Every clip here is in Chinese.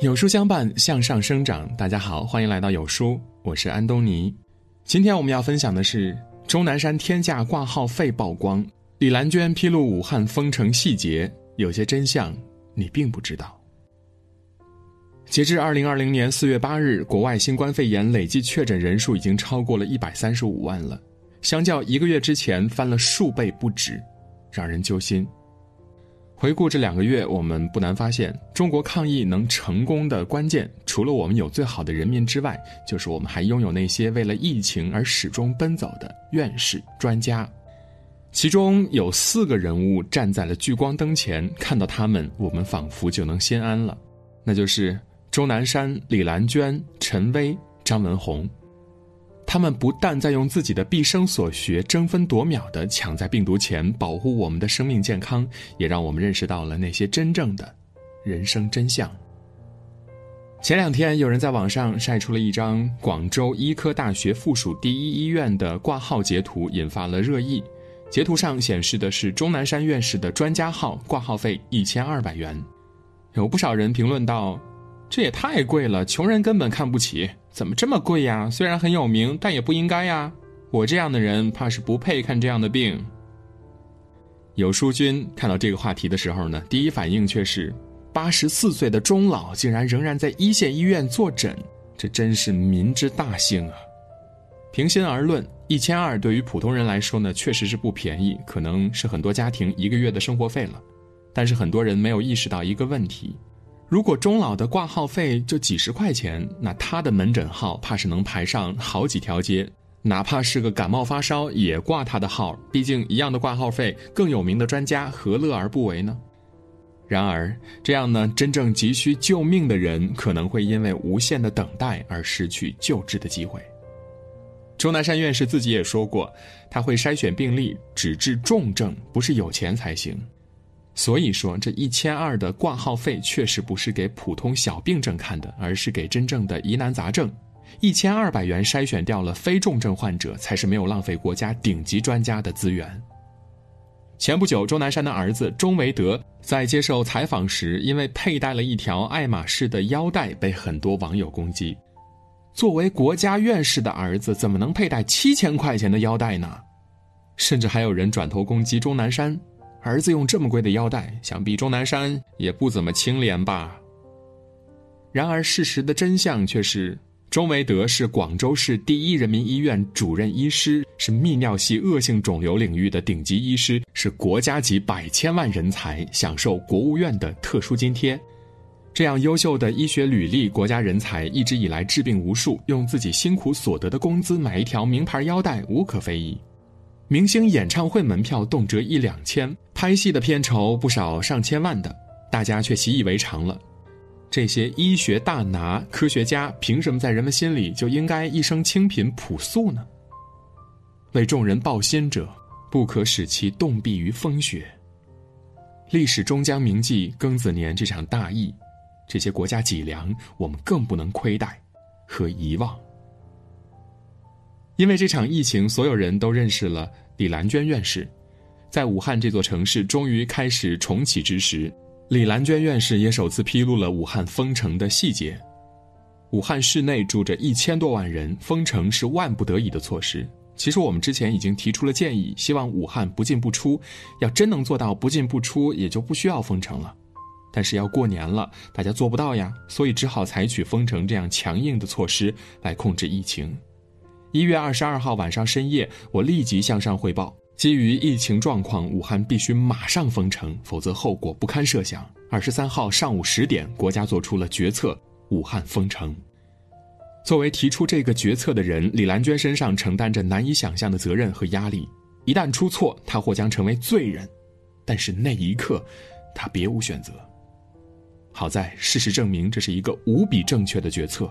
有书相伴，向上生长。大家好，欢迎来到有书，我是安东尼。今天我们要分享的是钟南山天价挂号费曝光，李兰娟披露武汉封城细节，有些真相你并不知道。截至二零二零年四月八日，国外新冠肺炎累计确诊人数已经超过了一百三十五万了，相较一个月之前翻了数倍不止，让人揪心。回顾这两个月，我们不难发现，中国抗疫能成功的关键，除了我们有最好的人民之外，就是我们还拥有那些为了疫情而始终奔走的院士、专家。其中有四个人物站在了聚光灯前，看到他们，我们仿佛就能心安了。那就是钟南山、李兰娟、陈薇、张文宏。他们不但在用自己的毕生所学争分夺秒地抢在病毒前保护我们的生命健康，也让我们认识到了那些真正的人生真相。前两天，有人在网上晒出了一张广州医科大学附属第一医院的挂号截图，引发了热议。截图上显示的是钟南山院士的专家号，挂号费一千二百元。有不少人评论道：“这也太贵了，穷人根本看不起。”怎么这么贵呀？虽然很有名，但也不应该呀。我这样的人怕是不配看这样的病。有书君看到这个话题的时候呢，第一反应却是：八十四岁的钟老竟然仍然在一线医院坐诊，这真是民之大幸啊！平心而论，一千二对于普通人来说呢，确实是不便宜，可能是很多家庭一个月的生活费了。但是很多人没有意识到一个问题。如果钟老的挂号费就几十块钱，那他的门诊号怕是能排上好几条街，哪怕是个感冒发烧也挂他的号。毕竟一样的挂号费，更有名的专家何乐而不为呢？然而，这样呢，真正急需救命的人可能会因为无限的等待而失去救治的机会。钟南山院士自己也说过，他会筛选病例，只治重症，不是有钱才行。所以说，这一千二的挂号费确实不是给普通小病症看的，而是给真正的疑难杂症。一千二百元筛选掉了非重症患者，才是没有浪费国家顶级专家的资源。前不久，钟南山的儿子钟维德在接受采访时，因为佩戴了一条爱马仕的腰带，被很多网友攻击。作为国家院士的儿子，怎么能佩戴七千块钱的腰带呢？甚至还有人转头攻击钟南山。儿子用这么贵的腰带，想必钟南山也不怎么清廉吧。然而事实的真相却是，钟维德是广州市第一人民医院主任医师，是泌尿系恶性肿瘤领域的顶级医师，是国家级百千万人才，享受国务院的特殊津贴。这样优秀的医学履历，国家人才一直以来治病无数，用自己辛苦所得的工资买一条名牌腰带，无可非议。明星演唱会门票动辄一两千，拍戏的片酬不少上千万的，大家却习以为常了。这些医学大拿、科学家，凭什么在人们心里就应该一生清贫朴素呢？为众人抱薪者，不可使其冻毙于风雪。历史终将铭记庚子年这场大疫，这些国家脊梁，我们更不能亏待和遗忘。因为这场疫情，所有人都认识了李兰娟院士。在武汉这座城市终于开始重启之时，李兰娟院士也首次披露了武汉封城的细节。武汉市内住着一千多万人，封城是万不得已的措施。其实我们之前已经提出了建议，希望武汉不进不出。要真能做到不进不出，也就不需要封城了。但是要过年了，大家做不到呀，所以只好采取封城这样强硬的措施来控制疫情。一月二十二号晚上深夜，我立即向上汇报。基于疫情状况，武汉必须马上封城，否则后果不堪设想。二十三号上午十点，国家做出了决策：武汉封城。作为提出这个决策的人，李兰娟身上承担着难以想象的责任和压力。一旦出错，她或将成为罪人。但是那一刻，她别无选择。好在事实证明，这是一个无比正确的决策。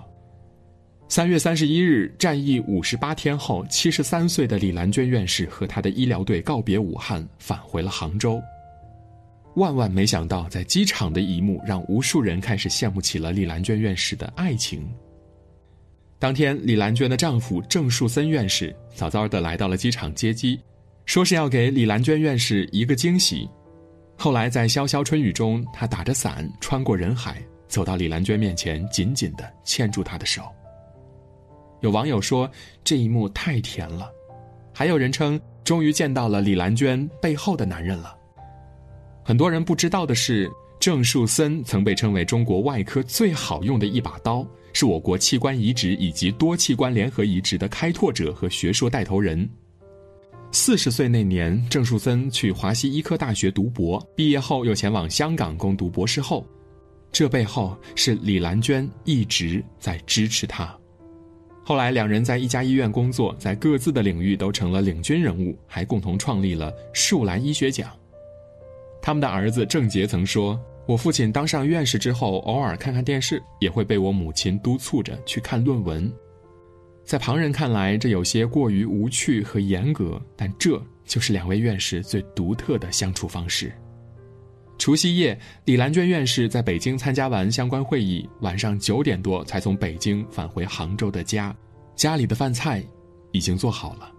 三月三十一日，战役五十八天后，七十三岁的李兰娟院士和他的医疗队告别武汉，返回了杭州。万万没想到，在机场的一幕让无数人开始羡慕起了李兰娟院士的爱情。当天，李兰娟的丈夫郑树森院士早早的来到了机场接机，说是要给李兰娟院士一个惊喜。后来，在潇潇春雨中，他打着伞穿过人海。走到李兰娟面前，紧紧地牵住她的手。有网友说这一幕太甜了，还有人称终于见到了李兰娟背后的男人了。很多人不知道的是，郑树森曾被称为中国外科最好用的一把刀，是我国器官移植以及多器官联合移植的开拓者和学说带头人。四十岁那年，郑树森去华西医科大学读博，毕业后又前往香港攻读博士后，这背后是李兰娟一直在支持他。后来，两人在一家医院工作，在各自的领域都成了领军人物，还共同创立了树兰医学奖。他们的儿子郑杰曾说：“我父亲当上院士之后，偶尔看看电视，也会被我母亲督促着去看论文。”在旁人看来，这有些过于无趣和严格，但这就是两位院士最独特的相处方式。除夕夜，李兰娟院士在北京参加完相关会议，晚上九点多才从北京返回杭州的家，家里的饭菜已经做好了。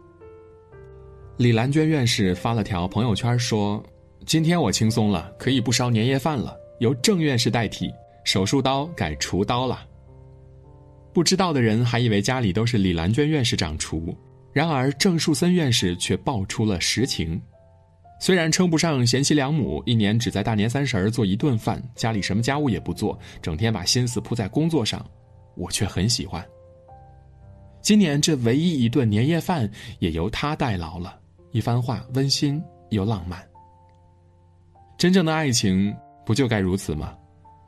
李兰娟院士发了条朋友圈说：“今天我轻松了，可以不烧年夜饭了，由郑院士代替，手术刀改厨刀了。”不知道的人还以为家里都是李兰娟院士掌厨，然而郑树森院士却爆出了实情。虽然称不上贤妻良母，一年只在大年三十儿做一顿饭，家里什么家务也不做，整天把心思扑在工作上，我却很喜欢。今年这唯一一顿年夜饭也由他代劳了，一番话温馨又浪漫。真正的爱情不就该如此吗？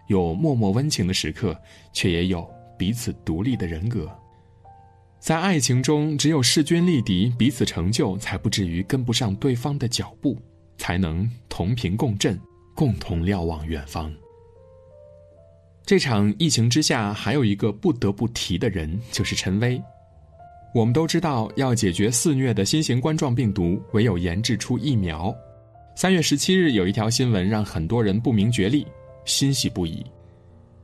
有默默温情的时刻，却也有彼此独立的人格。在爱情中，只有势均力敌，彼此成就，才不至于跟不上对方的脚步，才能同频共振，共同瞭望远方。这场疫情之下，还有一个不得不提的人，就是陈薇。我们都知道，要解决肆虐的新型冠状病毒，唯有研制出疫苗。三月十七日，有一条新闻让很多人不明觉厉，欣喜不已。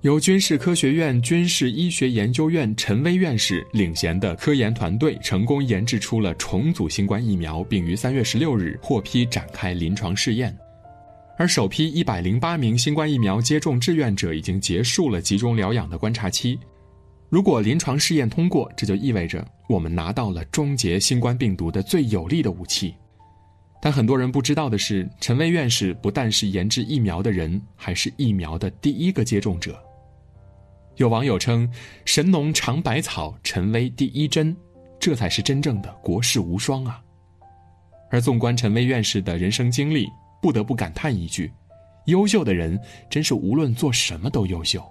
由军事科学院军事医学研究院陈薇院士领衔的科研团队成功研制出了重组新冠疫苗，并于三月十六日获批展开临床试验。而首批一百零八名新冠疫苗接种志愿者已经结束了集中疗养的观察期。如果临床试验通过，这就意味着我们拿到了终结新冠病毒的最有力的武器。但很多人不知道的是，陈薇院士不但是研制疫苗的人，还是疫苗的第一个接种者。有网友称：“神农尝百草，陈薇第一针，这才是真正的国士无双啊！”而纵观陈薇院士的人生经历，不得不感叹一句：“优秀的人真是无论做什么都优秀。”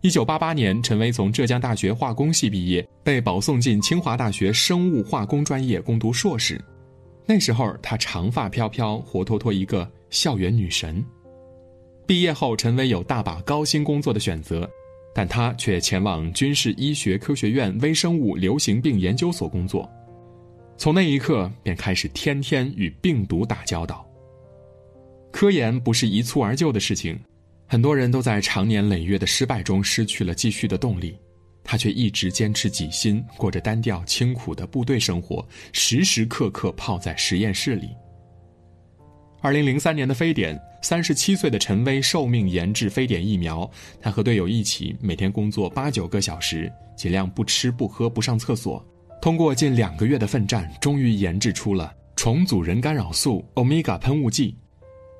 一九八八年，陈薇从浙江大学化工系毕业，被保送进清华大学生物化工专业攻读硕士。那时候，她长发飘飘，活脱脱一个校园女神。毕业后，陈薇有大把高薪工作的选择，但她却前往军事医学科学院微生物流行病研究所工作。从那一刻，便开始天天与病毒打交道。科研不是一蹴而就的事情，很多人都在长年累月的失败中失去了继续的动力，他却一直坚持己心，过着单调清苦的部队生活，时时刻刻泡在实验室里。二零零三年的非典，三十七岁的陈薇受命研制非典疫苗。他和队友一起每天工作八九个小时，尽量不吃不喝不上厕所。通过近两个月的奋战，终于研制出了重组人干扰素欧米伽喷雾剂。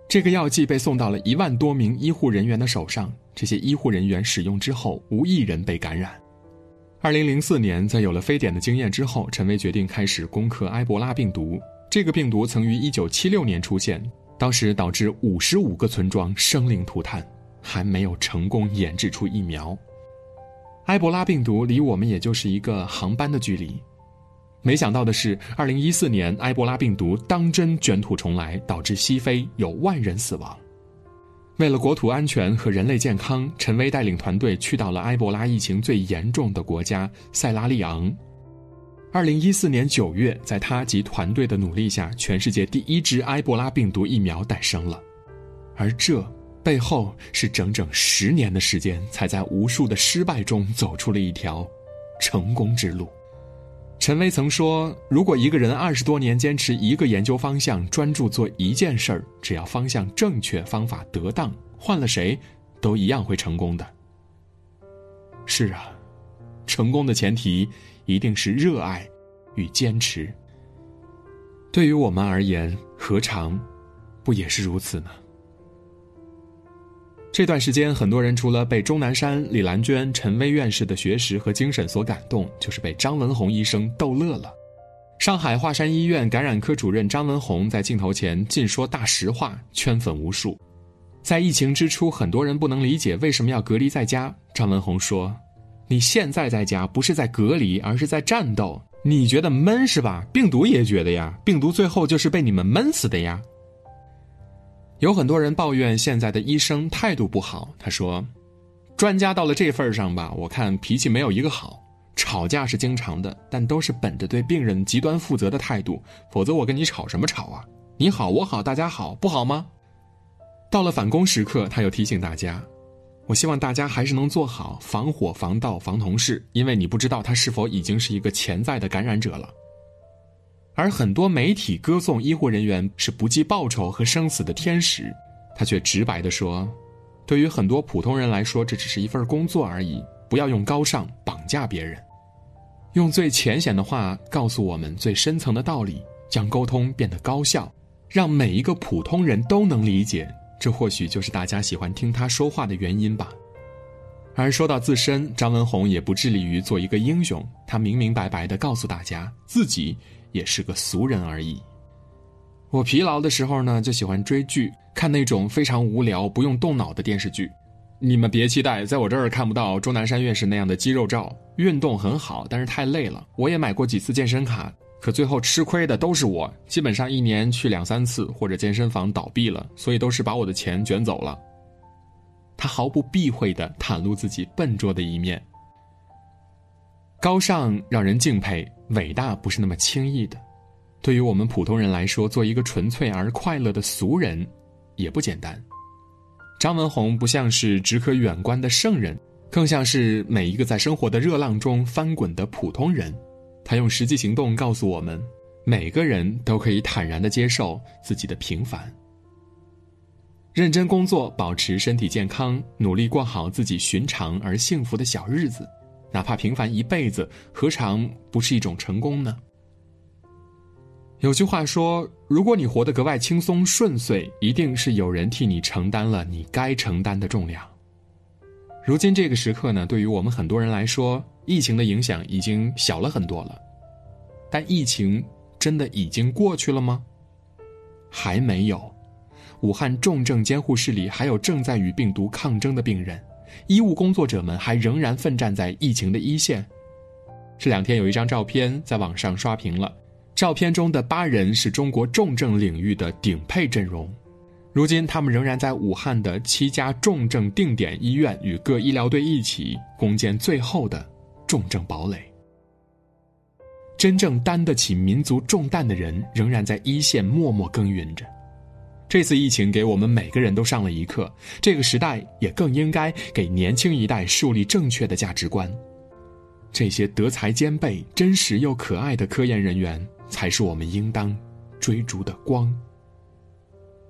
这个药剂被送到了一万多名医护人员的手上，这些医护人员使用之后，无一人被感染。二零零四年，在有了非典的经验之后，陈薇决定开始攻克埃博拉病毒。这个病毒曾于1976年出现，当时导致55个村庄生灵涂炭，还没有成功研制出疫苗。埃博拉病毒离我们也就是一个航班的距离。没想到的是，2014年埃博拉病毒当真卷土重来，导致西非有万人死亡。为了国土安全和人类健康，陈薇带领团队去到了埃博拉疫情最严重的国家塞拉利昂。二零一四年九月，在他及团队的努力下，全世界第一支埃博拉病毒疫苗诞生了，而这背后是整整十年的时间，才在无数的失败中走出了一条成功之路。陈薇曾说：“如果一个人二十多年坚持一个研究方向，专注做一件事儿，只要方向正确，方法得当，换了谁都一样会成功的。是啊，成功的前提一定是热爱与坚持。对于我们而言，何尝不也是如此呢？这段时间，很多人除了被钟南山、李兰娟、陈薇院士的学识和精神所感动，就是被张文宏医生逗乐了。上海华山医院感染科主任张文宏在镜头前尽说大实话，圈粉无数。在疫情之初，很多人不能理解为什么要隔离在家。张文宏说：“你现在在家不是在隔离，而是在战斗。你觉得闷是吧？病毒也觉得呀，病毒最后就是被你们闷死的呀。”有很多人抱怨现在的医生态度不好。他说：“专家到了这份上吧，我看脾气没有一个好。吵架是经常的，但都是本着对病人极端负责的态度。否则我跟你吵什么吵啊？你好我好大家好不好吗？”到了返工时刻，他又提醒大家：“我希望大家还是能做好防火、防盗、防同事，因为你不知道他是否已经是一个潜在的感染者了。”而很多媒体歌颂医护人员是不计报酬和生死的天使，他却直白地说：“对于很多普通人来说，这只是一份工作而已，不要用高尚绑架别人。”用最浅显的话告诉我们最深层的道理，将沟通变得高效，让每一个普通人都能理解。这或许就是大家喜欢听他说话的原因吧。而说到自身，张文宏也不致力于做一个英雄，他明明白白地告诉大家自己。也是个俗人而已。我疲劳的时候呢，就喜欢追剧，看那种非常无聊、不用动脑的电视剧。你们别期待，在我这儿看不到钟南山院士那样的肌肉照。运动很好，但是太累了。我也买过几次健身卡，可最后吃亏的都是我。基本上一年去两三次，或者健身房倒闭了，所以都是把我的钱卷走了。他毫不避讳的袒露自己笨拙的一面。高尚让人敬佩。伟大不是那么轻易的，对于我们普通人来说，做一个纯粹而快乐的俗人，也不简单。张文宏不像是只可远观的圣人，更像是每一个在生活的热浪中翻滚的普通人。他用实际行动告诉我们，每个人都可以坦然的接受自己的平凡，认真工作，保持身体健康，努力过好自己寻常而幸福的小日子。哪怕平凡一辈子，何尝不是一种成功呢？有句话说：“如果你活得格外轻松顺遂，一定是有人替你承担了你该承担的重量。”如今这个时刻呢，对于我们很多人来说，疫情的影响已经小了很多了。但疫情真的已经过去了吗？还没有。武汉重症监护室里还有正在与病毒抗争的病人。医务工作者们还仍然奋战在疫情的一线。这两天有一张照片在网上刷屏了，照片中的八人是中国重症领域的顶配阵容。如今，他们仍然在武汉的七家重症定点医院与各医疗队一起攻坚最后的重症堡垒。真正担得起民族重担的人，仍然在一线默默耕耘着。这次疫情给我们每个人都上了一课，这个时代也更应该给年轻一代树立正确的价值观。这些德才兼备、真实又可爱的科研人员，才是我们应当追逐的光。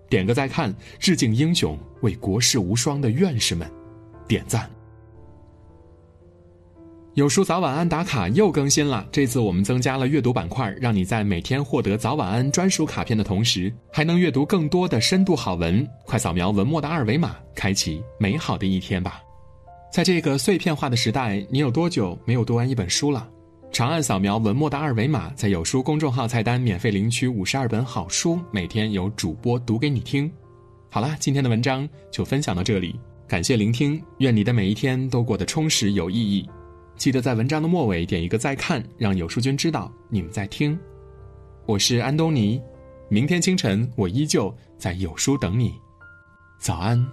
点个再看，致敬英雄，为国士无双的院士们点赞。有书早晚安打卡又更新了，这次我们增加了阅读板块，让你在每天获得早晚安专属卡片的同时，还能阅读更多的深度好文。快扫描文末的二维码，开启美好的一天吧！在这个碎片化的时代，你有多久没有读完一本书了？长按扫描文末的二维码，在有书公众号菜单免费领取五十二本好书，每天有主播读给你听。好啦，今天的文章就分享到这里，感谢聆听，愿你的每一天都过得充实有意义。记得在文章的末尾点一个再看，让有书君知道你们在听。我是安东尼，明天清晨我依旧在有书等你。早安。